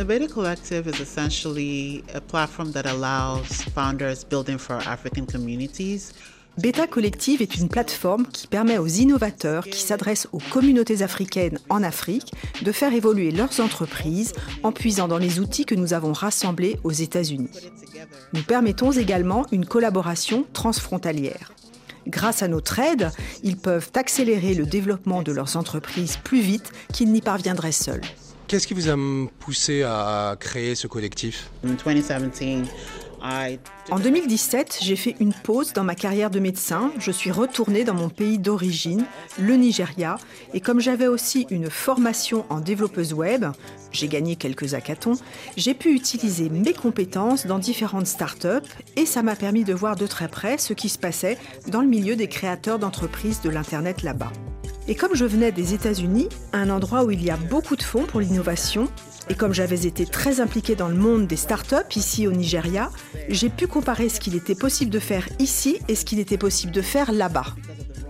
The Beta Collective is essentially a platform that allows founders building for African communities Beta Collective est une plateforme qui permet aux innovateurs qui s'adressent aux communautés africaines en Afrique de faire évoluer leurs entreprises en puisant dans les outils que nous avons rassemblés aux États-Unis. Nous permettons également une collaboration transfrontalière. Grâce à notre aide, ils peuvent accélérer le développement de leurs entreprises plus vite qu'ils n'y parviendraient seuls. Qu'est-ce qui vous a poussé à créer ce collectif? En 2017, j'ai fait une pause dans ma carrière de médecin. Je suis retournée dans mon pays d'origine, le Nigeria, et comme j'avais aussi une formation en développeuse web, j'ai gagné quelques hackathons, j'ai pu utiliser mes compétences dans différentes startups et ça m'a permis de voir de très près ce qui se passait dans le milieu des créateurs d'entreprises de l'Internet là-bas. Et comme je venais des États-Unis, un endroit où il y a beaucoup de fonds pour l'innovation, et comme j'avais été très impliquée dans le monde des startups ici au Nigeria, j'ai pu comparer ce qu'il était possible de faire ici et ce qu'il était possible de faire là-bas.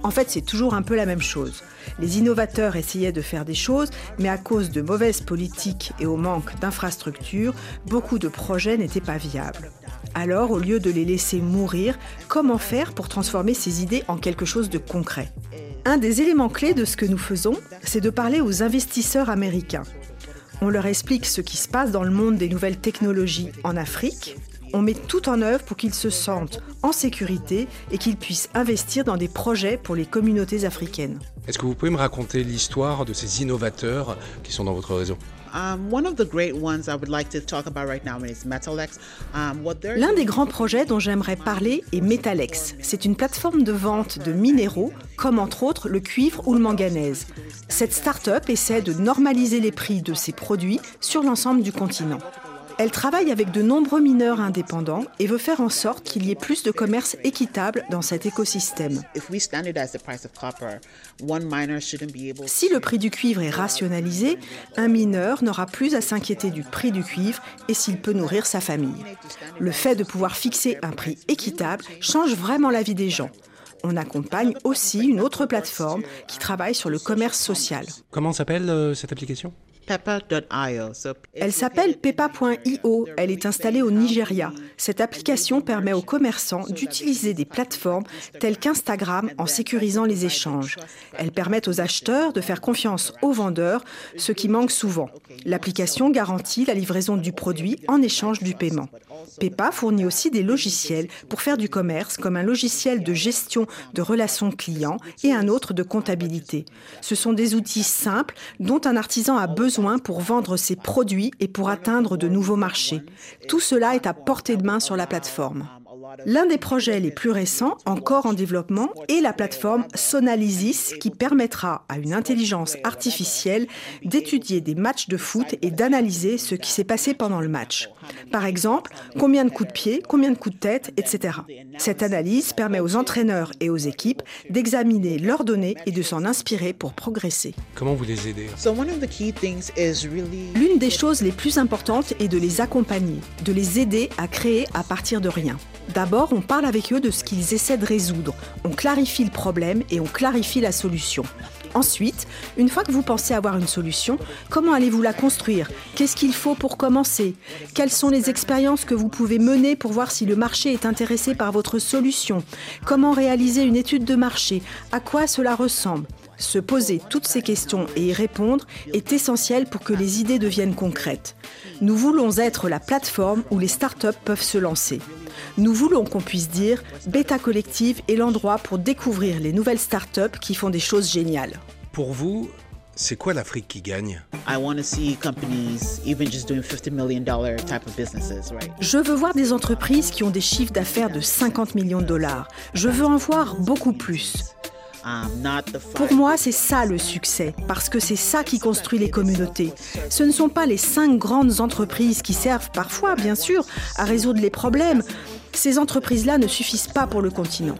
En fait, c'est toujours un peu la même chose. Les innovateurs essayaient de faire des choses, mais à cause de mauvaises politiques et au manque d'infrastructures, beaucoup de projets n'étaient pas viables. Alors, au lieu de les laisser mourir, comment faire pour transformer ces idées en quelque chose de concret? Un des éléments clés de ce que nous faisons, c'est de parler aux investisseurs américains. On leur explique ce qui se passe dans le monde des nouvelles technologies en Afrique. On met tout en œuvre pour qu'ils se sentent en sécurité et qu'ils puissent investir dans des projets pour les communautés africaines. Est-ce que vous pouvez me raconter l'histoire de ces innovateurs qui sont dans votre réseau? L'un des grands projets dont j'aimerais parler est Metalex. C'est une plateforme de vente de minéraux, comme entre autres le cuivre ou le manganèse. Cette start-up essaie de normaliser les prix de ses produits sur l'ensemble du continent. Elle travaille avec de nombreux mineurs indépendants et veut faire en sorte qu'il y ait plus de commerce équitable dans cet écosystème. Si le prix du cuivre est rationalisé, un mineur n'aura plus à s'inquiéter du prix du cuivre et s'il peut nourrir sa famille. Le fait de pouvoir fixer un prix équitable change vraiment la vie des gens. On accompagne aussi une autre plateforme qui travaille sur le commerce social. Comment s'appelle euh, cette application? Elle s'appelle Peppa.io. Elle est installée au Nigeria. Cette application permet aux commerçants d'utiliser des plateformes telles qu'Instagram en sécurisant les échanges. Elle permet aux acheteurs de faire confiance aux vendeurs, ce qui manque souvent. L'application garantit la livraison du produit en échange du paiement. Peppa fournit aussi des logiciels pour faire du commerce, comme un logiciel de gestion de relations clients et un autre de comptabilité. Ce sont des outils simples dont un artisan a pour vendre ses produits et pour atteindre de nouveaux marchés. Tout cela est à portée de main sur la plateforme. L'un des projets les plus récents, encore en développement, est la plateforme Sonalysis qui permettra à une intelligence artificielle d'étudier des matchs de foot et d'analyser ce qui s'est passé pendant le match. Par exemple, combien de coups de pied, combien de coups de tête, etc. Cette analyse permet aux entraîneurs et aux équipes d'examiner leurs données et de s'en inspirer pour progresser. Comment vous les aidez? L'une des choses les plus importantes est de les accompagner, de les aider à créer à partir de rien. D'abord, on parle avec eux de ce qu'ils essaient de résoudre. On clarifie le problème et on clarifie la solution. Ensuite, une fois que vous pensez avoir une solution, comment allez-vous la construire? Qu'est-ce qu'il faut pour commencer? Quelles sont les expériences que vous pouvez mener pour voir si le marché est intéressé par votre solution? Comment réaliser une étude de marché? À quoi cela ressemble? Se poser toutes ces questions et y répondre est essentiel pour que les idées deviennent concrètes. Nous voulons être la plateforme où les startups peuvent se lancer. Nous voulons qu'on puisse dire Beta Collective est l'endroit pour découvrir les nouvelles startups qui font des choses géniales. Pour vous, c'est quoi l'Afrique qui gagne? Je veux voir des entreprises qui ont des chiffres d'affaires de 50 millions de dollars. Je veux en voir beaucoup plus. Pour moi, c'est ça le succès, parce que c'est ça qui construit les communautés. Ce ne sont pas les cinq grandes entreprises qui servent parfois, bien sûr, à résoudre les problèmes. Ces entreprises-là ne suffisent pas pour le continent.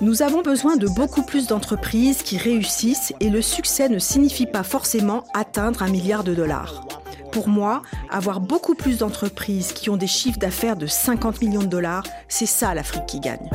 Nous avons besoin de beaucoup plus d'entreprises qui réussissent et le succès ne signifie pas forcément atteindre un milliard de dollars. Pour moi, avoir beaucoup plus d'entreprises qui ont des chiffres d'affaires de 50 millions de dollars, c'est ça l'Afrique qui gagne.